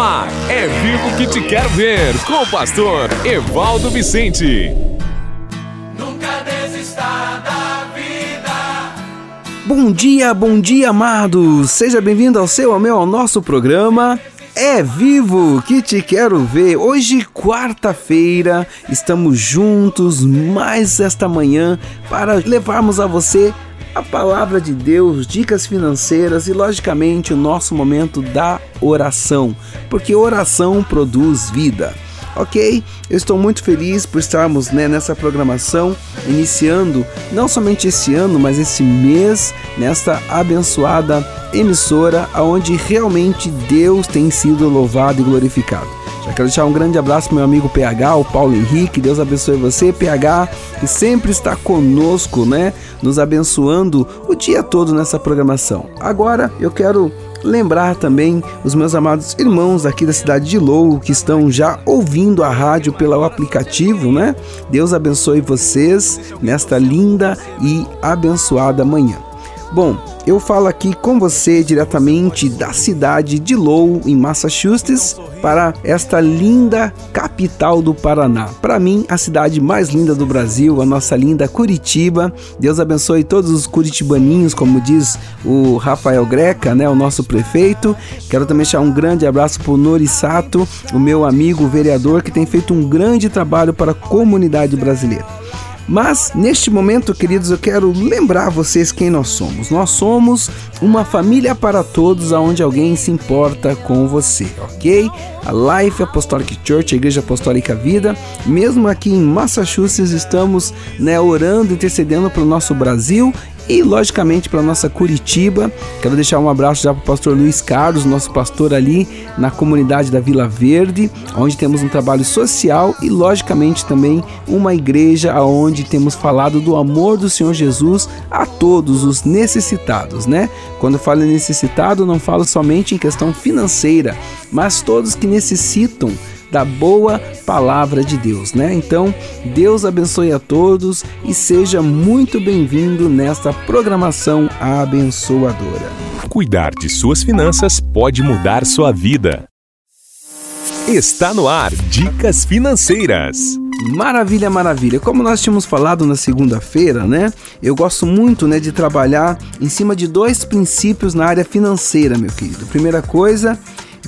ar, é vivo que te quero ver, com o pastor Evaldo Vicente. Nunca desista da vida. Bom dia, bom dia, amados! Seja bem-vindo ao seu, ao meu, ao nosso programa. É vivo que te quero ver. Hoje, quarta-feira, estamos juntos mais esta manhã para levarmos a você a palavra de Deus, dicas financeiras e, logicamente, o nosso momento da oração, porque oração produz vida. Ok? Eu estou muito feliz por estarmos né, nessa programação, iniciando não somente esse ano, mas esse mês, nesta abençoada emissora, onde realmente Deus tem sido louvado e glorificado. Já quero deixar um grande abraço meu amigo PH, o Paulo Henrique. Deus abençoe você, PH, que sempre está conosco, né? Nos abençoando o dia todo nessa programação. Agora eu quero lembrar também os meus amados irmãos aqui da cidade de Lou que estão já ouvindo a rádio pelo aplicativo, né? Deus abençoe vocês nesta linda e abençoada manhã. Bom, eu falo aqui com você diretamente da cidade de Lowell, em Massachusetts, para esta linda capital do Paraná. Para mim, a cidade mais linda do Brasil, a nossa linda Curitiba. Deus abençoe todos os curitibaninhos, como diz o Rafael Greca, né, o nosso prefeito. Quero também deixar um grande abraço para o Nori Sato, o meu amigo vereador, que tem feito um grande trabalho para a comunidade brasileira. Mas neste momento, queridos, eu quero lembrar vocês quem nós somos. Nós somos uma família para todos, aonde alguém se importa com você, ok? A Life Apostolic Church, a Igreja Apostólica Vida, mesmo aqui em Massachusetts, estamos né, orando, intercedendo para o nosso Brasil e logicamente para nossa Curitiba. Quero deixar um abraço já para o pastor Luiz Carlos, nosso pastor ali na comunidade da Vila Verde, onde temos um trabalho social e logicamente também uma igreja onde temos falado do amor do Senhor Jesus a todos os necessitados, né? Quando falo necessitado, não falo somente em questão financeira, mas todos que necessitam da boa palavra de Deus, né? Então, Deus abençoe a todos e seja muito bem-vindo nesta programação abençoadora. Cuidar de suas finanças pode mudar sua vida. Está no ar Dicas Financeiras. Maravilha, maravilha. Como nós tínhamos falado na segunda-feira, né? Eu gosto muito, né, de trabalhar em cima de dois princípios na área financeira, meu querido. Primeira coisa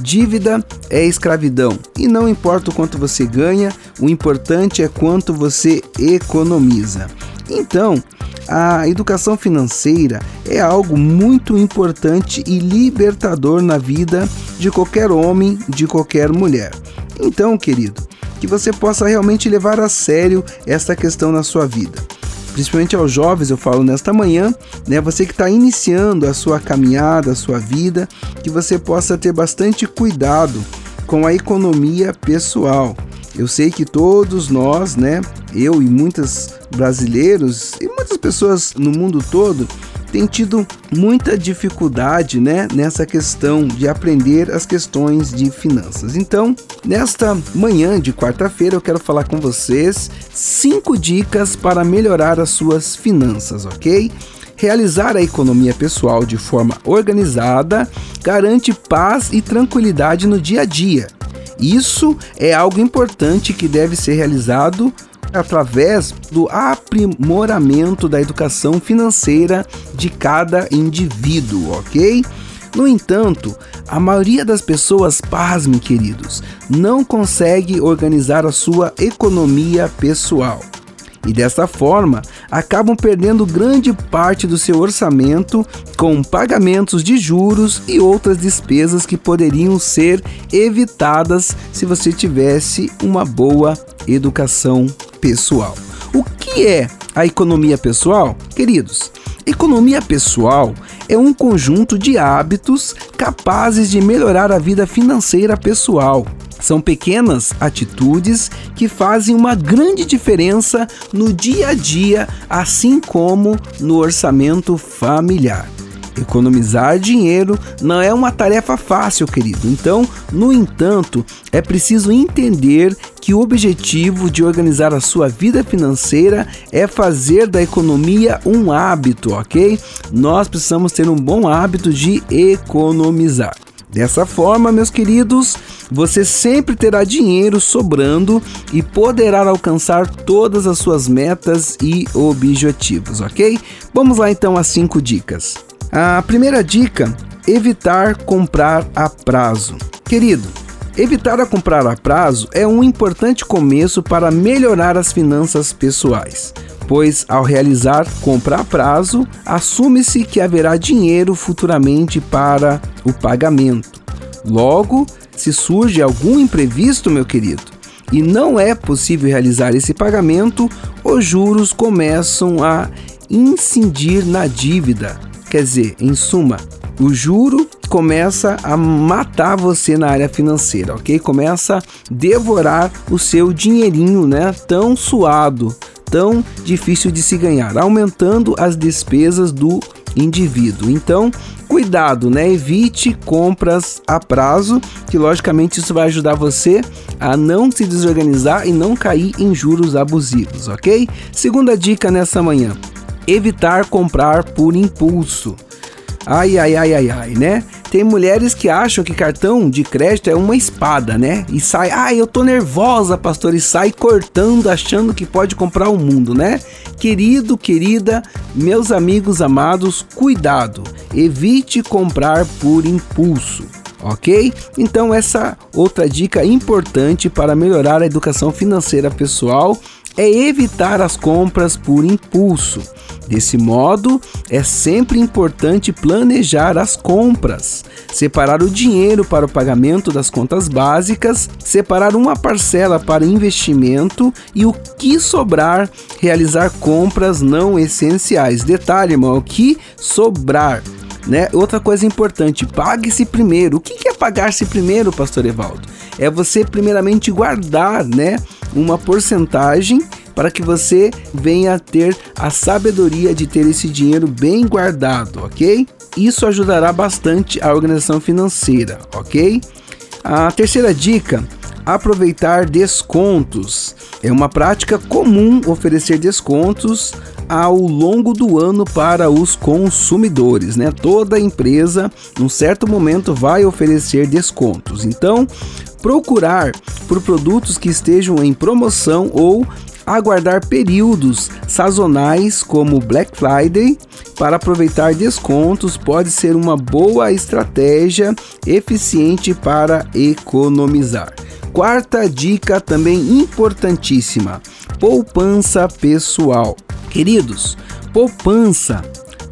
Dívida é escravidão e não importa o quanto você ganha, o importante é quanto você economiza. Então, a educação financeira é algo muito importante e libertador na vida de qualquer homem, de qualquer mulher. Então, querido, que você possa realmente levar a sério esta questão na sua vida principalmente aos jovens, eu falo nesta manhã, né? Você que está iniciando a sua caminhada, a sua vida, que você possa ter bastante cuidado com a economia pessoal. Eu sei que todos nós, né, eu e muitos brasileiros e muitas pessoas no mundo todo tem tido muita dificuldade né, nessa questão de aprender as questões de finanças. Então, nesta manhã de quarta-feira, eu quero falar com vocês cinco dicas para melhorar as suas finanças, ok? Realizar a economia pessoal de forma organizada garante paz e tranquilidade no dia a dia. Isso é algo importante que deve ser realizado através do aprimoramento da educação financeira de cada indivíduo, ok? No entanto, a maioria das pessoas, pasmem queridos, não consegue organizar a sua economia pessoal. E dessa forma, acabam perdendo grande parte do seu orçamento com pagamentos de juros e outras despesas que poderiam ser evitadas se você tivesse uma boa educação pessoal. O que é a economia pessoal? Queridos, economia pessoal é um conjunto de hábitos capazes de melhorar a vida financeira pessoal. São pequenas atitudes que fazem uma grande diferença no dia a dia, assim como no orçamento familiar. Economizar dinheiro não é uma tarefa fácil, querido. Então, no entanto, é preciso entender que o objetivo de organizar a sua vida financeira é fazer da economia um hábito, ok? Nós precisamos ter um bom hábito de economizar. Dessa forma, meus queridos, você sempre terá dinheiro sobrando e poderá alcançar todas as suas metas e objetivos, ok? Vamos lá então às cinco dicas. A primeira dica: evitar comprar a prazo. Querido, evitar a comprar a prazo é um importante começo para melhorar as finanças pessoais pois ao realizar compra a prazo, assume-se que haverá dinheiro futuramente para o pagamento. Logo, se surge algum imprevisto, meu querido, e não é possível realizar esse pagamento, os juros começam a incidir na dívida. Quer dizer, em suma, o juro começa a matar você na área financeira, ok? Começa a devorar o seu dinheirinho, né? Tão suado, tão difícil de se ganhar, aumentando as despesas do indivíduo. Então, cuidado, né? Evite compras a prazo, que logicamente isso vai ajudar você a não se desorganizar e não cair em juros abusivos, ok? Segunda dica nessa manhã: evitar comprar por impulso. Ai, ai, ai, ai, ai, né? Tem mulheres que acham que cartão de crédito é uma espada, né? E sai, ai, eu tô nervosa, pastor, e sai cortando, achando que pode comprar o mundo, né? Querido, querida, meus amigos amados, cuidado, evite comprar por impulso ok? Então, essa outra dica importante para melhorar a educação financeira pessoal é evitar as compras por impulso. Desse modo, é sempre importante planejar as compras, separar o dinheiro para o pagamento das contas básicas, separar uma parcela para investimento e o que sobrar, realizar compras não essenciais. Detalhe, irmão, o que sobrar. Né? Outra coisa importante, pague-se primeiro. O que é pagar-se primeiro, pastor Evaldo? É você primeiramente guardar, né, uma porcentagem para que você venha a ter a sabedoria de ter esse dinheiro bem guardado, ok? Isso ajudará bastante a organização financeira, ok? A terceira dica aproveitar descontos. É uma prática comum oferecer descontos ao longo do ano para os consumidores, né? Toda empresa, num certo momento, vai oferecer descontos. Então, procurar por produtos que estejam em promoção ou aguardar períodos sazonais como Black Friday para aproveitar descontos pode ser uma boa estratégia eficiente para economizar. Quarta dica também importantíssima: poupança pessoal. Queridos, poupança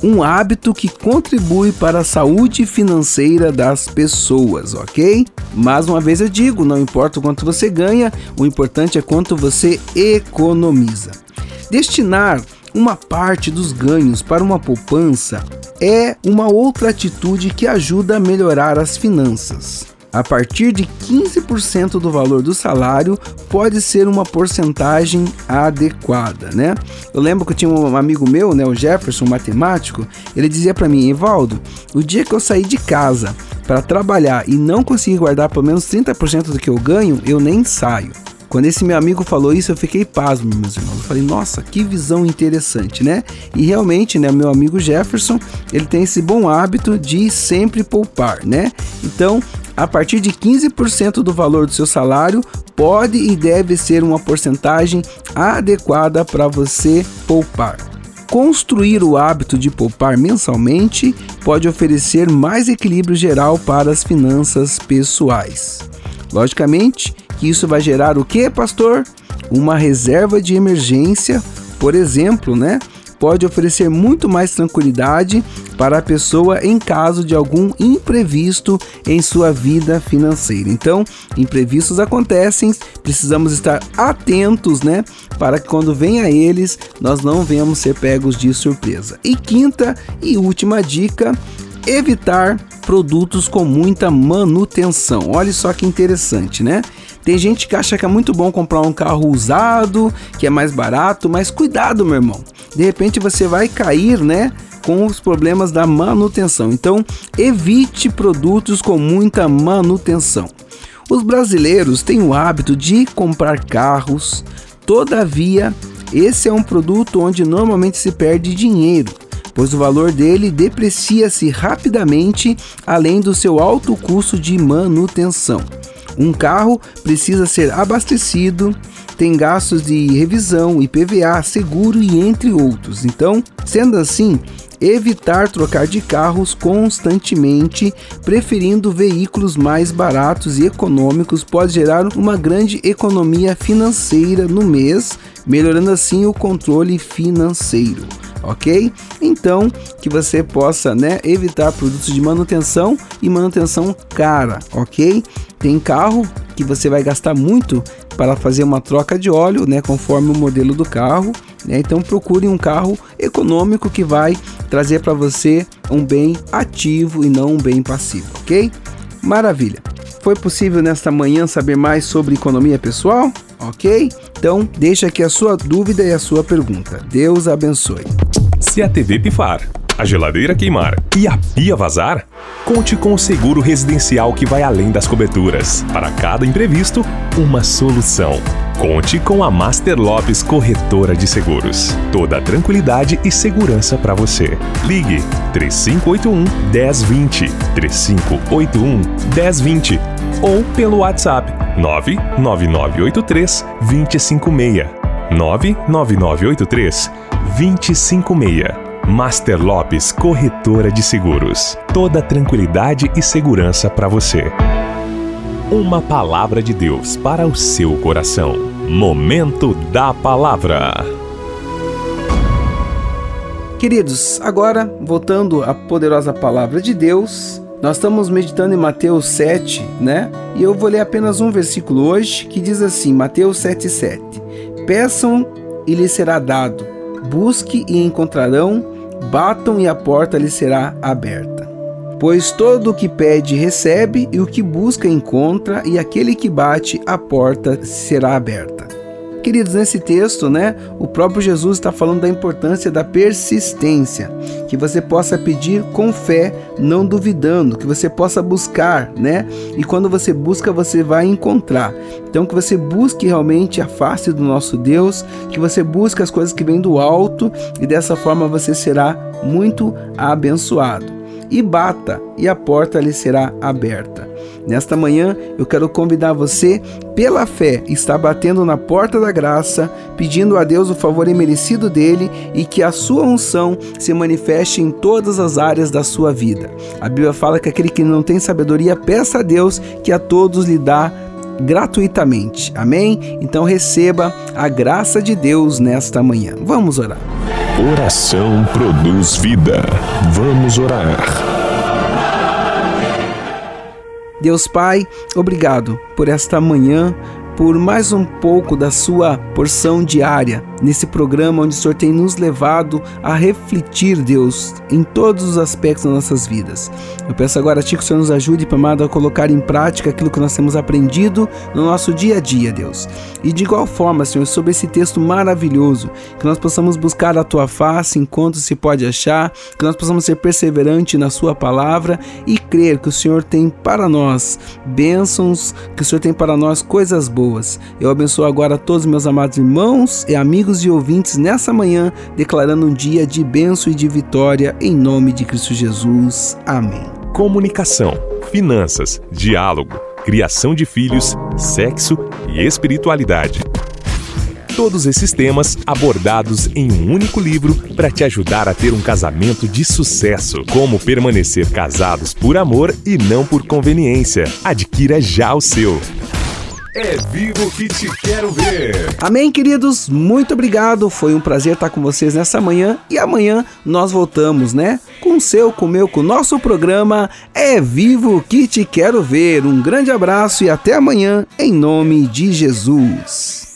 um hábito que contribui para a saúde financeira das pessoas, ok? Mais uma vez eu digo, não importa o quanto você ganha, o importante é quanto você economiza. Destinar uma parte dos ganhos para uma poupança é uma outra atitude que ajuda a melhorar as finanças a partir de 15% do valor do salário pode ser uma porcentagem adequada, né? Eu lembro que eu tinha um amigo meu, né, o Jefferson, matemático, ele dizia para mim, Evaldo, o dia que eu sair de casa para trabalhar e não conseguir guardar pelo menos 30% do que eu ganho, eu nem saio. Quando esse meu amigo falou isso, eu fiquei pasmo, meus irmãos. Eu falei, nossa, que visão interessante, né? E realmente, né, meu amigo Jefferson, ele tem esse bom hábito de sempre poupar, né? Então, a partir de 15% do valor do seu salário, pode e deve ser uma porcentagem adequada para você poupar. Construir o hábito de poupar mensalmente pode oferecer mais equilíbrio geral para as finanças pessoais. Logicamente, que isso vai gerar o que, pastor? Uma reserva de emergência, por exemplo, né? Pode oferecer muito mais tranquilidade para a pessoa em caso de algum imprevisto em sua vida financeira. Então, imprevistos acontecem, precisamos estar atentos, né? Para que quando venha eles, nós não venhamos ser pegos de surpresa. E quinta e última dica: evitar produtos com muita manutenção. Olha só que interessante, né? Tem gente que acha que é muito bom comprar um carro usado, que é mais barato, mas cuidado, meu irmão. De repente você vai cair, né? Com os problemas da manutenção. Então, evite produtos com muita manutenção. Os brasileiros têm o hábito de comprar carros, todavia, esse é um produto onde normalmente se perde dinheiro pois o valor dele deprecia-se rapidamente além do seu alto custo de manutenção. Um carro precisa ser abastecido, tem gastos de revisão, IPVA, seguro e entre outros. Então, sendo assim, evitar trocar de carros constantemente, preferindo veículos mais baratos e econômicos, pode gerar uma grande economia financeira no mês, melhorando assim o controle financeiro ok? Então, que você possa né, evitar produtos de manutenção e manutenção cara, ok? Tem carro que você vai gastar muito para fazer uma troca de óleo, né, conforme o modelo do carro. Né? Então, procure um carro econômico que vai trazer para você um bem ativo e não um bem passivo, ok? Maravilha! Foi possível nesta manhã saber mais sobre economia pessoal? Ok? Então, deixa aqui a sua dúvida e a sua pergunta. Deus abençoe. Se a TV pifar, a geladeira queimar e a pia vazar, conte com o seguro residencial que vai além das coberturas. Para cada imprevisto, uma solução. Conte com a Master Lopes Corretora de Seguros. Toda tranquilidade e segurança para você. Ligue 3581 1020 3581 1020 ou pelo WhatsApp 99983 256 99983 256. Master Lopes Corretora de Seguros. Toda tranquilidade e segurança para você. Uma palavra de Deus para o seu coração. Momento da palavra. Queridos, agora voltando à poderosa palavra de Deus, nós estamos meditando em Mateus 7, né? E eu vou ler apenas um versículo hoje que diz assim: Mateus 7,7: Peçam e lhes será dado, busque e encontrarão, batam e a porta lhes será aberta. Pois todo o que pede recebe, e o que busca encontra, e aquele que bate a porta será aberta. Queridos, nesse texto, né, o próprio Jesus está falando da importância da persistência, que você possa pedir com fé, não duvidando, que você possa buscar, né? E quando você busca, você vai encontrar. Então que você busque realmente a face do nosso Deus, que você busque as coisas que vêm do alto e dessa forma você será muito abençoado. E bata, e a porta lhe será aberta. Nesta manhã eu quero convidar você, pela fé, estar batendo na porta da graça, pedindo a Deus o favor imerecido dele e que a sua unção se manifeste em todas as áreas da sua vida. A Bíblia fala que aquele que não tem sabedoria, peça a Deus que a todos lhe dá gratuitamente. Amém? Então receba a graça de Deus nesta manhã. Vamos orar. Oração produz vida. Vamos orar. Deus Pai, obrigado por esta manhã, por mais um pouco da sua porção diária nesse programa onde o Senhor tem nos levado a refletir, Deus, em todos os aspectos das nossas vidas. Eu peço agora a Ti que o Senhor nos ajude, Pai amado, a colocar em prática aquilo que nós temos aprendido no nosso dia a dia, Deus. E de igual forma, Senhor, sobre esse texto maravilhoso, que nós possamos buscar a Tua face enquanto se pode achar, que nós possamos ser perseverantes na Sua palavra e crer que o Senhor tem para nós bênçãos, que o Senhor tem para nós coisas boas. Eu abençoo agora todos meus amados irmãos e amigos amigos e ouvintes nessa manhã, declarando um dia de bênção e de vitória em nome de Cristo Jesus. Amém. Comunicação, finanças, diálogo, criação de filhos, sexo e espiritualidade. Todos esses temas abordados em um único livro para te ajudar a ter um casamento de sucesso. Como permanecer casados por amor e não por conveniência. Adquira já o seu. É vivo que te quero ver. Amém, queridos? Muito obrigado. Foi um prazer estar com vocês nessa manhã. E amanhã nós voltamos, né? Com o seu, com o meu, com o nosso programa É Vivo que te quero ver. Um grande abraço e até amanhã, em nome de Jesus.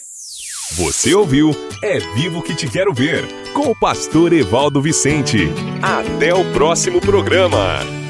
Você ouviu É Vivo que te quero ver, com o pastor Evaldo Vicente. Até o próximo programa.